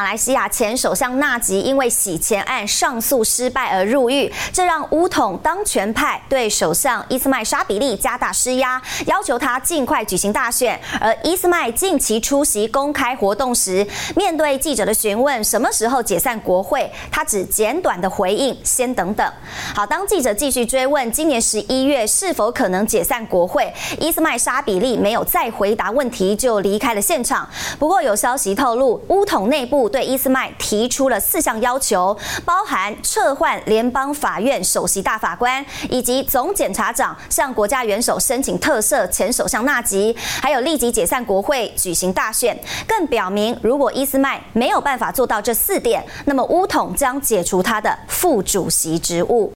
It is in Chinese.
马来西亚前首相纳吉因为洗钱案上诉失败而入狱，这让巫统当权派对首相伊斯麦沙比利加大施压，要求他尽快举行大选。而伊斯麦近期出席公开活动时，面对记者的询问什么时候解散国会，他只简短的回应：“先等等。”好，当记者继续追问今年十一月是否可能解散国会，伊斯麦沙比利没有再回答问题，就离开了现场。不过有消息透露，巫统内部。对伊斯麦提出了四项要求，包含撤换联邦法院首席大法官，以及总检察长向国家元首申请特赦前首相纳吉，还有立即解散国会、举行大选。更表明，如果伊斯麦没有办法做到这四点，那么乌统将解除他的副主席职务。